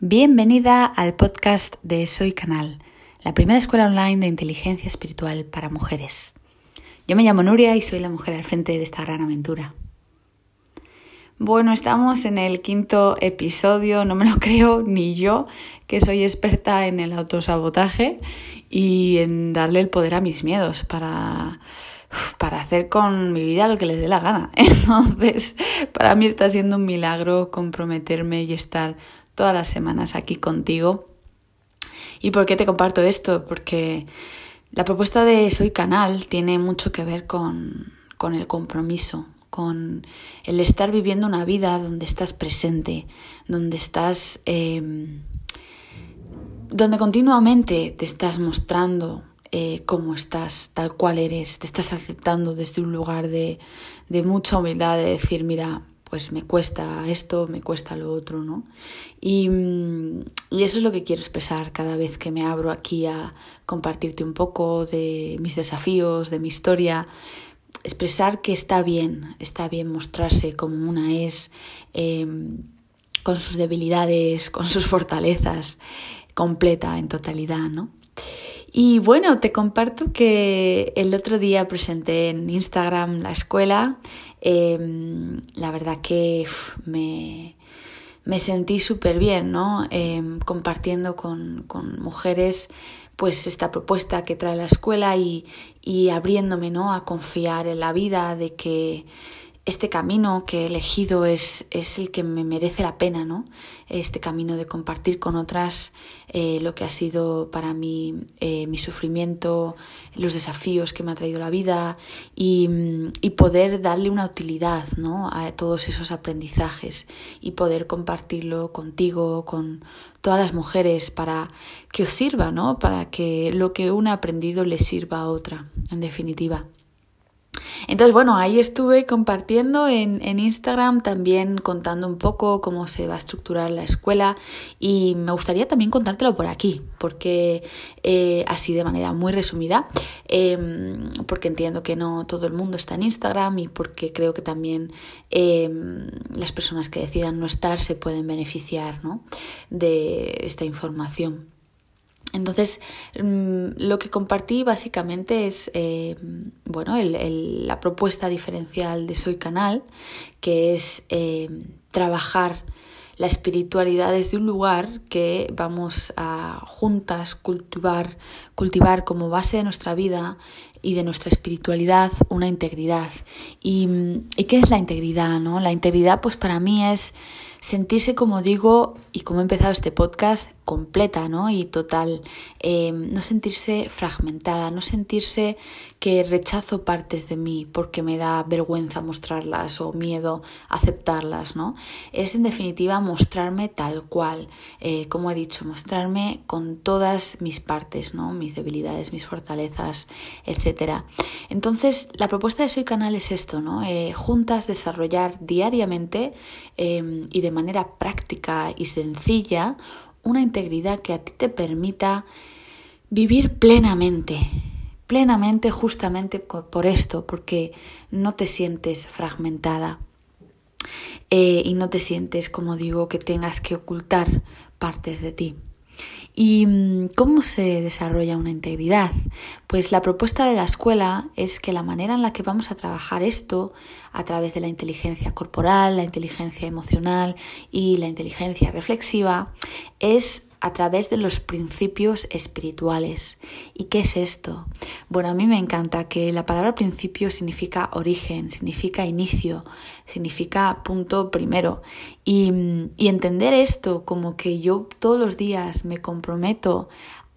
Bienvenida al podcast de Soy Canal, la primera escuela online de inteligencia espiritual para mujeres. Yo me llamo Nuria y soy la mujer al frente de esta gran aventura. Bueno, estamos en el quinto episodio, no me lo creo ni yo, que soy experta en el autosabotaje y en darle el poder a mis miedos para, para hacer con mi vida lo que les dé la gana. Entonces, para mí está siendo un milagro comprometerme y estar todas las semanas aquí contigo. ¿Y por qué te comparto esto? Porque la propuesta de Soy Canal tiene mucho que ver con, con el compromiso, con el estar viviendo una vida donde estás presente, donde estás... Em, donde continuamente te estás mostrando eh, cómo estás, tal cual eres, te estás aceptando desde un lugar de, de mucha humildad, de decir, mira, pues me cuesta esto, me cuesta lo otro, ¿no? Y, mm, y, eso es lo que quiero expresar cada vez que me abro aquí a compartirte un poco de mis desafíos, de mi historia, expresar que está bien, está bien mostrarse como una es, em, con sus debilidades, con sus fortalezas, completa en totalidad, ¿no? Y bueno, te comparto que el otro día presenté en Instagram la escuela. Em, la verdad que me, me, sentí súper bien, ¿no? Em, compartiendo con, con, mujeres pues esta propuesta que trae la escuela y, y abriéndome, ¿no? A confiar en la vida, de que este camino que he elegido es, es, el que me merece la pena, ¿no? Este camino de compartir con otras eh, lo que ha sido para mí eh, mi sufrimiento, los desafíos que me ha traído la vida y, y, poder darle una utilidad, ¿no? A todos esos aprendizajes y poder compartirlo contigo, con todas las mujeres para que os sirva, ¿no? Para que lo que una ha aprendido le sirva a otra, en definitiva. Entonces, bueno, ahí estuve compartiendo en, en, Instagram, también contando un poco cómo se va a estructurar la escuela y me gustaría también contártelo por aquí, porque eh, así de manera muy resumida, eh, porque entiendo que no todo el mundo está en Instagram y porque creo que también eh, las personas que decidan no estar se pueden beneficiar ¿no? de esta información. Entonces, mm, lo que compartí básicamente es eh, bueno, la propuesta diferencial de Soy Canal, que es eh, trabajar la espiritualidad desde un lugar que vamos a juntas cultivar, cultivar como base de nuestra vida y de nuestra espiritualidad una integridad. ¿Y, y qué es la integridad? ¿no? La integridad, pues para mí es sentirse, como digo, y como he empezado este podcast, completa ¿no? y total, eh, no sentirse fragmentada, no sentirse que rechazo partes de mí porque me da vergüenza mostrarlas o miedo aceptarlas, ¿no? Es en definitiva mostrarme tal cual, eh, como he dicho, mostrarme con todas mis partes, ¿no? Mis debilidades, mis fortalezas, etc. Entonces, la propuesta de Soy Canal es esto, ¿no? Eh, juntas desarrollar diariamente y de manera práctica y sencilla una integridad que a ti te permita vivir plenamente, plenamente justamente por esto, porque no te sientes fragmentada eh, y no te sientes, como digo, que tengas que ocultar partes de ti. ¿Y mm, cómo se desarrolla una integridad? Pues la propuesta de la escuela es que la manera en la que vamos a trabajar esto, a través de la inteligencia corporal, la inteligencia emocional y la inteligencia reflexiva, es a través de los principios espirituales. ¿Y qué es esto? Bueno, a mí me encanta que la palabra principio significa origen, significa inicio, significa punto primero. Y, y entender esto como que yo todos los días me comprometo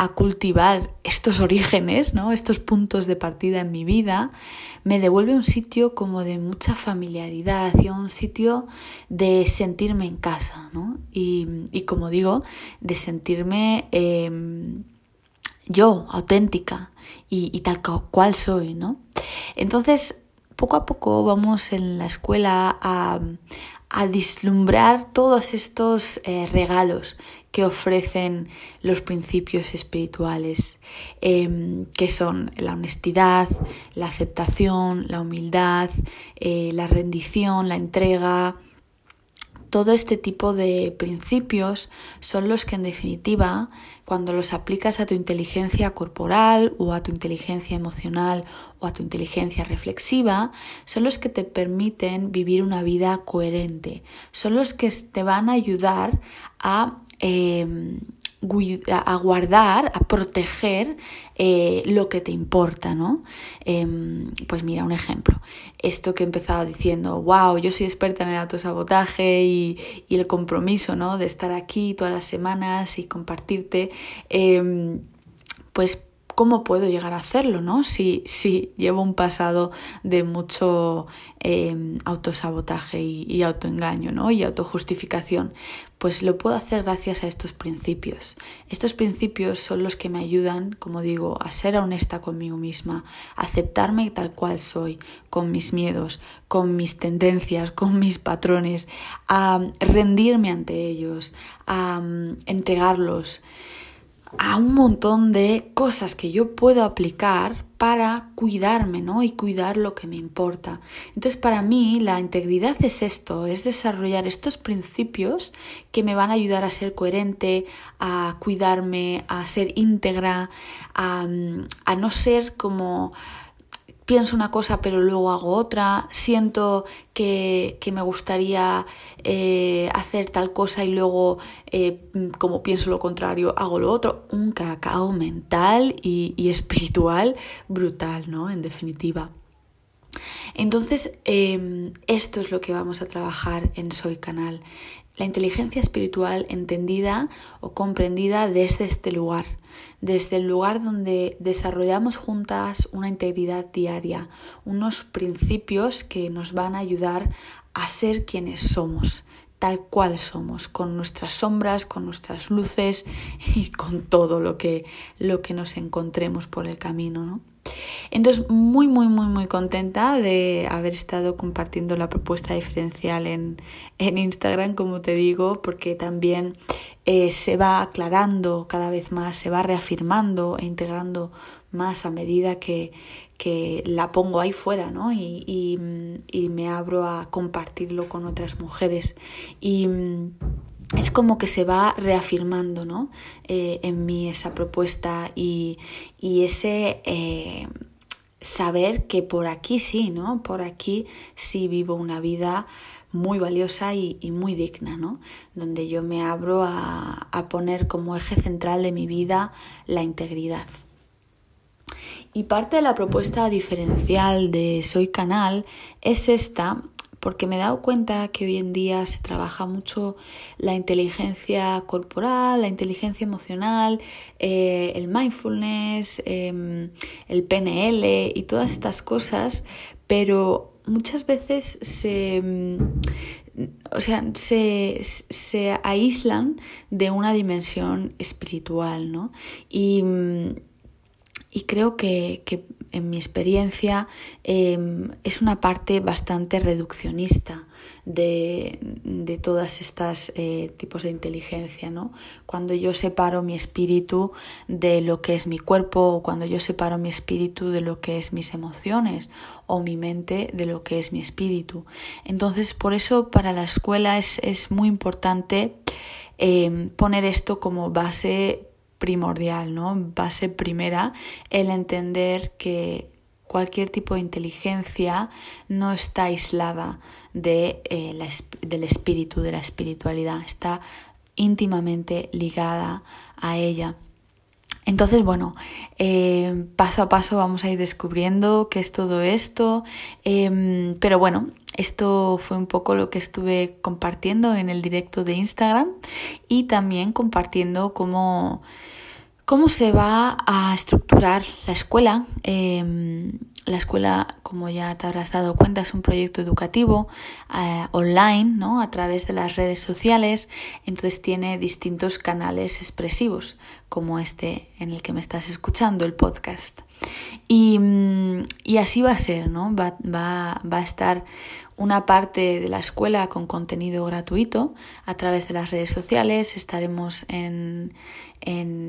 a cultivar estos orígenes, ¿no? estos puntos de partida en mi vida, me devuelve un sitio como de mucha familiaridad y un sitio de sentirme en casa, ¿no? Y, y como digo, de sentirme em, yo, auténtica y, y, tal cual soy, ¿no? Entonces, poco a poco vamos en la escuela a, a dislumbrar todos estos eh, regalos que ofrecen los principios espirituales, em, que son la honestidad, la aceptación, la humildad, eh, la rendición, la entrega, todo este tipo de principios son los que en definitiva, cuando los aplicas a tu inteligencia corporal o a tu inteligencia emocional o a tu inteligencia reflexiva, son los que te permiten vivir una vida coherente, son los que te van a ayudar a... Eh, a guardar, a proteger eh, lo que te importa, ¿no? Em, pues mira, un ejemplo. Esto que he empezado diciendo, wow, yo soy experta en el autosabotaje y, y el compromiso, ¿no? De estar aquí todas las semanas y compartirte, em, pues ¿cómo puedo llegar a hacerlo? ¿no? Si, si llevo un pasado de mucho em, autosabotaje y, autoengaño ¿no? y autojustificación, pues lo puedo hacer gracias a estos principios. Estos principios son los que me ayudan, como digo, a ser honesta conmigo misma, a aceptarme tal cual soy, con mis miedos, con mis tendencias, con mis patrones, a rendirme ante ellos, a mm, entregarlos a un montón de cosas que yo puedo aplicar para cuidarme, ¿no? Y cuidar lo que me importa. Entonces, para mí, la integridad es esto, es desarrollar estos principios que me van a ayudar a ser coherente, a cuidarme, a ser íntegra, a, a no ser como pienso una cosa pero luego hago otra, siento que, me gustaría eh, hacer tal cosa y luego, eh, como pienso lo contrario, hago lo otro. Un cacao mental y, y espiritual brutal, ¿no? En definitiva. Entonces, em, esto es lo que vamos a trabajar en Soy Canal. La inteligencia espiritual entendida o comprendida desde este lugar, desde el lugar donde desarrollamos juntas una integridad diaria, unos principios que nos van a ayudar a ser quienes somos, tal cual somos, con nuestras sombras, con nuestras luces y con todo lo que, lo que nos encontremos por el camino. ¿no? Entonces, muy, muy, muy, muy contenta de haber estado compartiendo la propuesta diferencial en, Instagram, como te digo, porque también eh, se va aclarando cada vez más, se va reafirmando e integrando más a medida que, la pongo ahí fuera, ¿no? Y, me abro a compartirlo con otras mujeres. Y es como que se va reafirmando ¿no? Eh, en mí esa propuesta y, ese eh, saber que por aquí sí, ¿no? Por aquí sí vivo una vida muy valiosa y, muy digna, ¿no? Donde yo me abro a, a poner como eje central de mi vida la integridad. Y parte de la propuesta diferencial de Soy Canal es esta porque me he dado cuenta que hoy en día se trabaja mucho la inteligencia corporal, la inteligencia emocional, eh, el mindfulness, em, el PNL y todas estas cosas, pero muchas veces se... Mm, o sea, se, se aíslan de una dimensión espiritual, ¿no? Y, mm, y creo que, que en mi experiencia, em, es una parte bastante reduccionista de, de todas estas eh, tipos de inteligencia, ¿no? Cuando yo separo mi espíritu de lo que es mi cuerpo, o cuando yo separo mi espíritu de lo que es mis emociones, o mi mente de lo que es mi espíritu. Entonces, por eso para la escuela es, es muy importante em, poner esto como base primordial, ¿no? Base primera, el entender que cualquier tipo de inteligencia no está aislada de, eh, del espíritu, de la espiritualidad, está íntimamente ligada a ella. Entonces, bueno, eh, paso a paso vamos a ir descubriendo qué es todo esto, em, pero bueno, esto fue un poco lo que estuve compartiendo en el directo de Instagram y también compartiendo cómo, cómo se va a estructurar la escuela. Em, la escuela, como ya te habrás dado cuenta, es un proyecto educativo eh, online, ¿no? A través de las redes sociales. Entonces tiene distintos canales expresivos, como este en el que me estás escuchando, el podcast. Y, mm, y así va a ser, ¿no? Va, va, va a estar una parte de la escuela con contenido gratuito a través de las redes sociales. Estaremos en,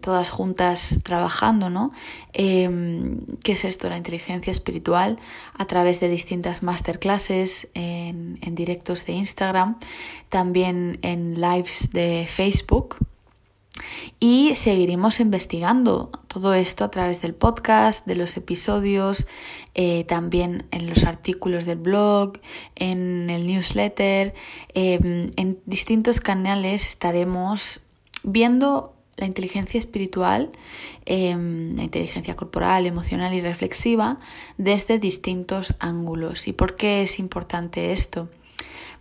todas juntas trabajando, ¿no? Em, ¿Qué es esto? La inteligencia espiritual a través de distintas masterclasses en, en directos de Instagram, también en lives de Facebook y seguiremos investigando todo esto a través del podcast, de los episodios, eh, también en los artículos del blog, en el newsletter, em, en distintos canales estaremos viendo la inteligencia espiritual, em, la inteligencia corporal, emocional y reflexiva desde distintos ángulos. ¿Y por qué es importante esto?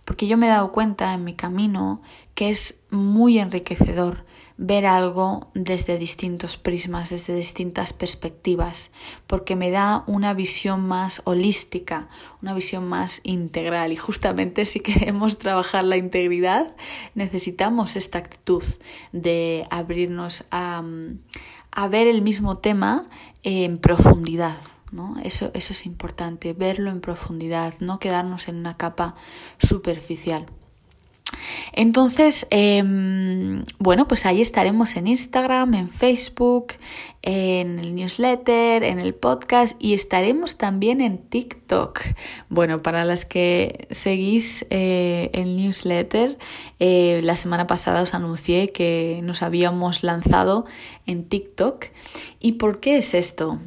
Porque yo me he dado cuenta en mi camino que es muy enriquecedor ver algo desde distintos prismas, desde distintas perspectivas, porque me da una visión más holística, una visión más integral. Y justamente si queremos trabajar la integridad, necesitamos esta actitud de abrirnos a, ver el mismo tema en profundidad. ¿no? Eso, eso es importante, verlo en profundidad, no quedarnos en una capa superficial. Entonces, em, bueno, pues ahí estaremos en Instagram, en Facebook, en el newsletter, en el podcast y estaremos también en TikTok. Bueno, para las que seguís eh, el newsletter, eh, la semana pasada os anuncié que nos habíamos lanzado en TikTok. ¿Y por qué es esto?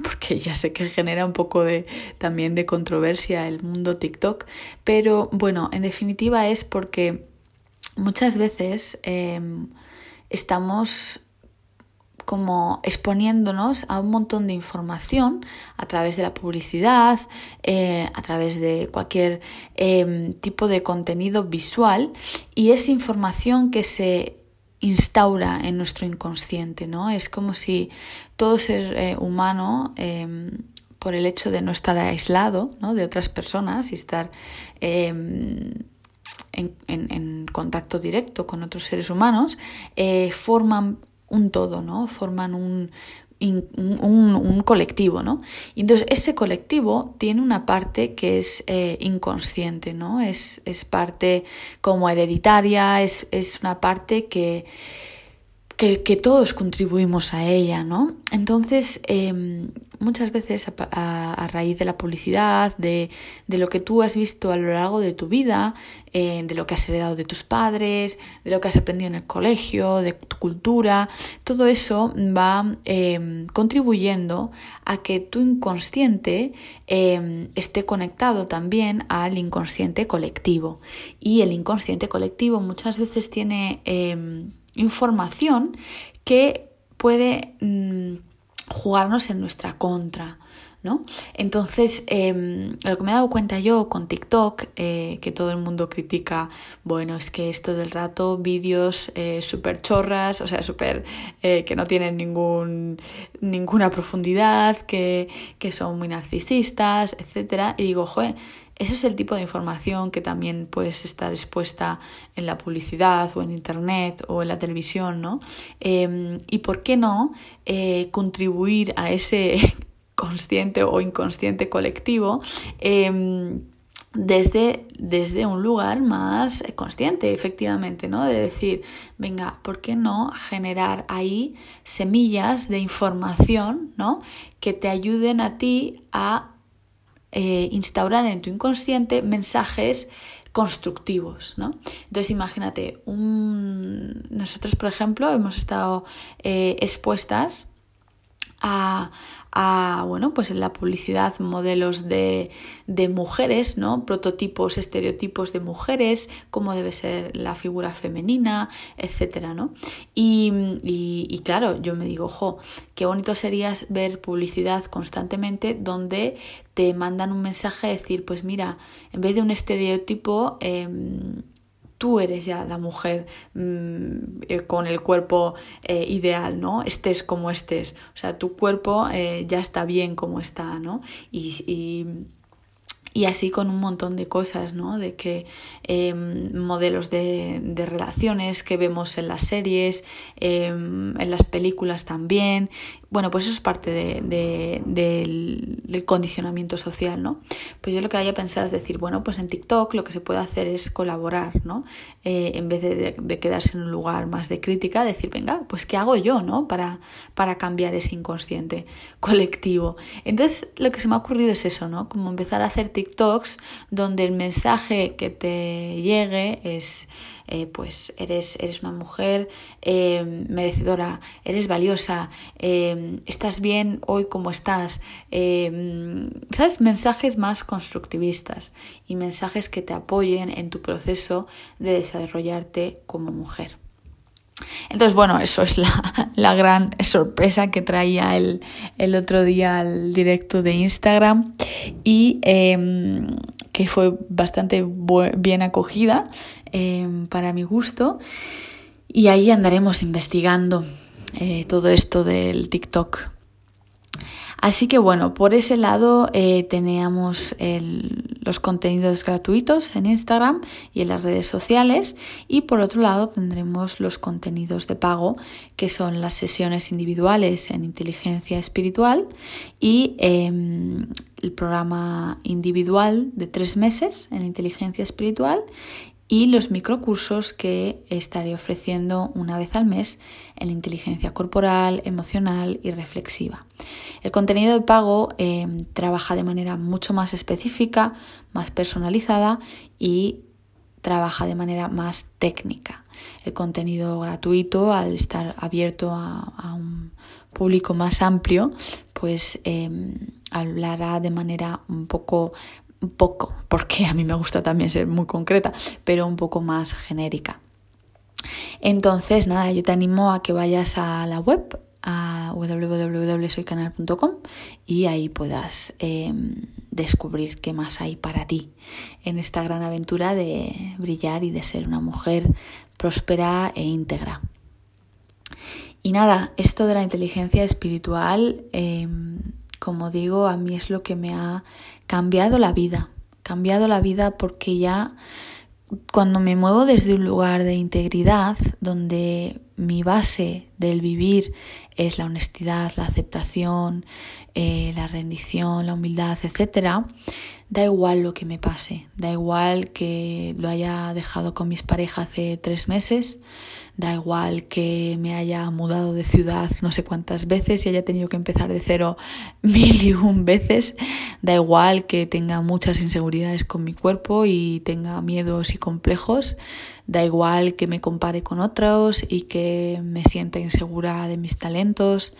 Porque ya sé que genera un poco de también de controversia el mundo TikTok, pero bueno, en definitiva es porque muchas veces em, estamos como exponiéndonos a un montón de información a través de la publicidad, eh, a través de cualquier em, tipo de contenido visual y es información que se instaura en nuestro inconsciente, ¿no? Es como si todo ser eh, humano, em, por el hecho de no estar aislado de otras personas y estar en, contacto directo con otros seres humanos, eh, forman un todo, ¿no? Forman un, un, colectivo, ¿no? entonces ese colectivo tiene una parte que es eh, inconsciente, ¿no? Es, es, parte como hereditaria, es, es una parte que, que, todos contribuimos a ella, ¿no? Entonces, em, muchas veces a, raíz de la publicidad, de, lo que tú has visto a lo largo de tu vida, eh, de lo que has heredado de tus padres, de lo que has aprendido en el colegio, de tu cultura, todo eso va em, contribuyendo a que tu inconsciente em, esté conectado también al inconsciente colectivo. Y el inconsciente colectivo muchas veces tiene información que puede mm, jugarnos en nuestra contra. ¿No? Entonces, em, lo que me he dado cuenta yo con TikTok, eh, que todo el mundo critica, bueno, es que esto del rato, vídeos eh, súper chorras, o sea, súper eh, que no tienen ningún, ninguna profundidad, que, que son muy narcisistas, etc. Y digo, joder, ese es el tipo de información que también puedes estar expuesta en la publicidad o en internet o en la televisión, ¿no? Em, y por qué no eh, contribuir a ese consciente o inconsciente colectivo em, desde, desde un lugar más consciente, efectivamente, ¿no? De decir, venga, ¿por qué no generar ahí semillas de información, ¿no? Que te ayuden a ti a eh, instaurar en tu inconsciente mensajes constructivos, ¿no? Entonces imagínate, un... nosotros por ejemplo hemos estado eh, expuestas a, a, bueno, pues en la publicidad modelos de, de, mujeres, ¿no? Prototipos, estereotipos de mujeres, cómo debe ser la figura femenina, etcétera, ¿no? Y, y, claro, yo me digo, ojo, qué bonito sería ver publicidad constantemente donde te mandan un mensaje a decir, pues mira, en vez de un estereotipo, eh, tú eres ya la mujer mm, eh, con el cuerpo eh, ideal, ¿no? Estés como estés. O sea, tu cuerpo eh, ya está bien como está, ¿no? Y, así con un montón de cosas, ¿no? De que em, modelos de, relaciones que vemos en las series, em, en las películas también. Bueno, pues eso es parte de, del, condicionamiento social, ¿no? Pues yo lo que haya pensado es decir, bueno, pues en TikTok lo que se puede hacer es colaborar, ¿no? Eh, en vez de, quedarse en un lugar más de crítica, decir, venga, pues ¿qué hago yo, ¿no? Para, para cambiar ese inconsciente colectivo. Entonces, lo que se me ha ocurrido es eso, ¿no? Como empezar a hacer TikToks donde el mensaje que te llegue es, eh, pues eres, eres una mujer eh, merecedora, eres valiosa, eh, estás bien hoy como estás, ¿sabes? Mensajes más constructivistas y mensajes que te apoyen en tu proceso de desarrollarte como mujer. Entonces, bueno, eso es la, gran sorpresa que traía el, otro día al directo de Instagram y em, que fue bastante bien acogida em, para mi gusto. Y ahí andaremos investigando eh, todo esto del TikTok. Así que bueno, por ese lado eh, teníamos los contenidos gratuitos en Instagram y en las redes sociales. Y por otro lado tendremos los contenidos de pago que son las sesiones individuales en inteligencia espiritual y em, el programa individual de tres meses en inteligencia espiritual y los microcursos que estaré ofreciendo una vez al mes en inteligencia corporal, emocional y reflexiva. El contenido de pago eh, trabaja de manera mucho más específica, más personalizada y trabaja de manera más técnica. El contenido gratuito, al estar abierto a, un público más amplio, pues eh, hablará de manera un poco un poco, porque a mí me gusta también ser muy concreta, pero un poco más genérica. Entonces, nada, yo te animo a que vayas a la web, a www.soycanal.com y ahí puedas em, descubrir qué más hay para ti en esta gran aventura de brillar y de ser una mujer próspera e íntegra. Y nada, esto de la inteligencia espiritual, em, como digo, a mí es lo que me ha cambiado la vida, cambiado la vida porque ya cuando me muevo desde un lugar de integridad, donde mi base del vivir es la honestidad, la aceptación, eh, la rendición, la humildad, etc., da igual lo que me pase, da igual que lo haya dejado con mis parejas hace tres meses, Da igual que me haya mudado de ciudad no sé cuántas veces y haya tenido que empezar de cero mil y un veces. Da igual que tenga muchas inseguridades con mi cuerpo y tenga miedos y complejos. Da igual que me compare con otros y que me sienta insegura de mis talentos.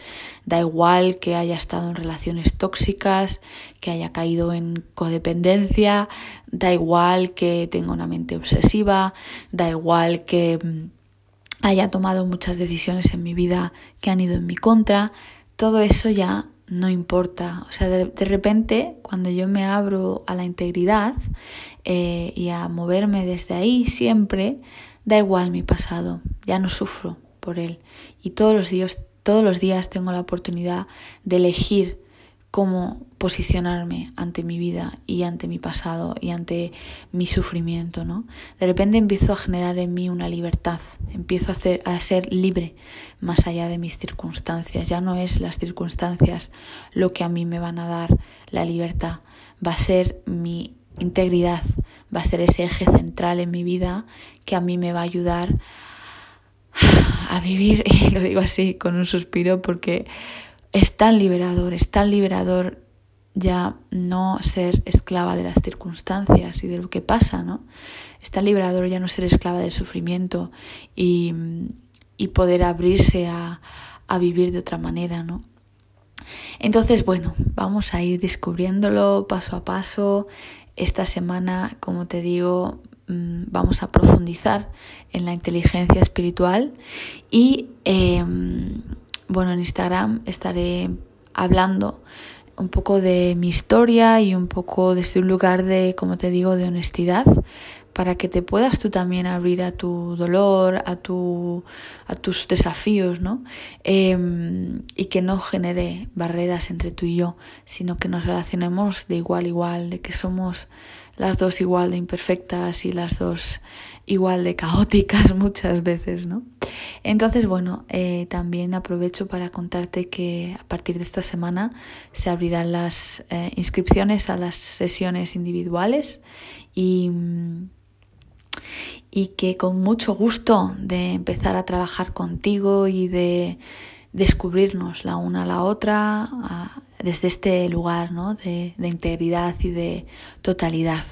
Da igual que haya estado en relaciones tóxicas, que haya caído en codependencia. Da igual que tenga una mente obsesiva. Da igual que haya tomado muchas decisiones en mi vida que han ido en mi contra, todo eso ya no importa. O sea, de, repente, cuando yo me abro a la integridad eh, y a moverme desde ahí siempre, da igual mi pasado, ya no sufro por él. Y todos los días, todos los días tengo la oportunidad de elegir cómo posicionarme ante mi vida y ante mi pasado y ante mi sufrimiento, ¿no? De repente empiezo a generar en mí una libertad, empiezo a, a ser libre más allá de mis circunstancias. Ya no es las circunstancias lo que a mí me van a dar la libertad, va a ser mi integridad, va a ser ese eje central en mi vida que a mí me va a ayudar a vivir, y lo digo así con un suspiro porque es tan liberador, es tan liberador ya no ser esclava de las circunstancias y de lo que pasa, ¿no? Es tan liberador ya no ser esclava del sufrimiento y, poder abrirse a, a vivir de otra manera, ¿no? Entonces, bueno, vamos a ir descubriéndolo paso a paso. Esta semana, como te digo, mm, vamos a profundizar en la inteligencia espiritual y em, bueno, en Instagram estaré hablando un poco de mi historia y un poco desde un lugar de, como te digo, de honestidad para que te puedas tú también abrir a tu dolor, a, tu, a tus desafíos, ¿no? Em, y que no genere barreras entre tú y yo, sino que nos relacionemos de igual a igual, de que somos las dos igual de imperfectas y las dos igual de caóticas muchas veces, ¿no? Entonces, bueno, eh, también aprovecho para contarte que a partir de esta semana se abrirán las eh, inscripciones a las sesiones individuales y y que con mucho gusto de empezar a trabajar contigo y de descubrirnos la una a la otra desde este lugar ¿no? de, de integridad y de totalidad.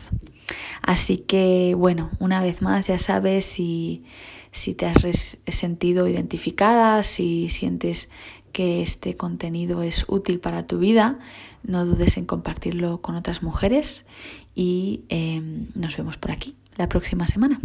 Así que bueno, una vez más ya sabes si, si te has sentido identificada, si sientes que este contenido es útil para tu vida, no dudes en compartirlo con otras mujeres y em, nos vemos por aquí la próxima semana.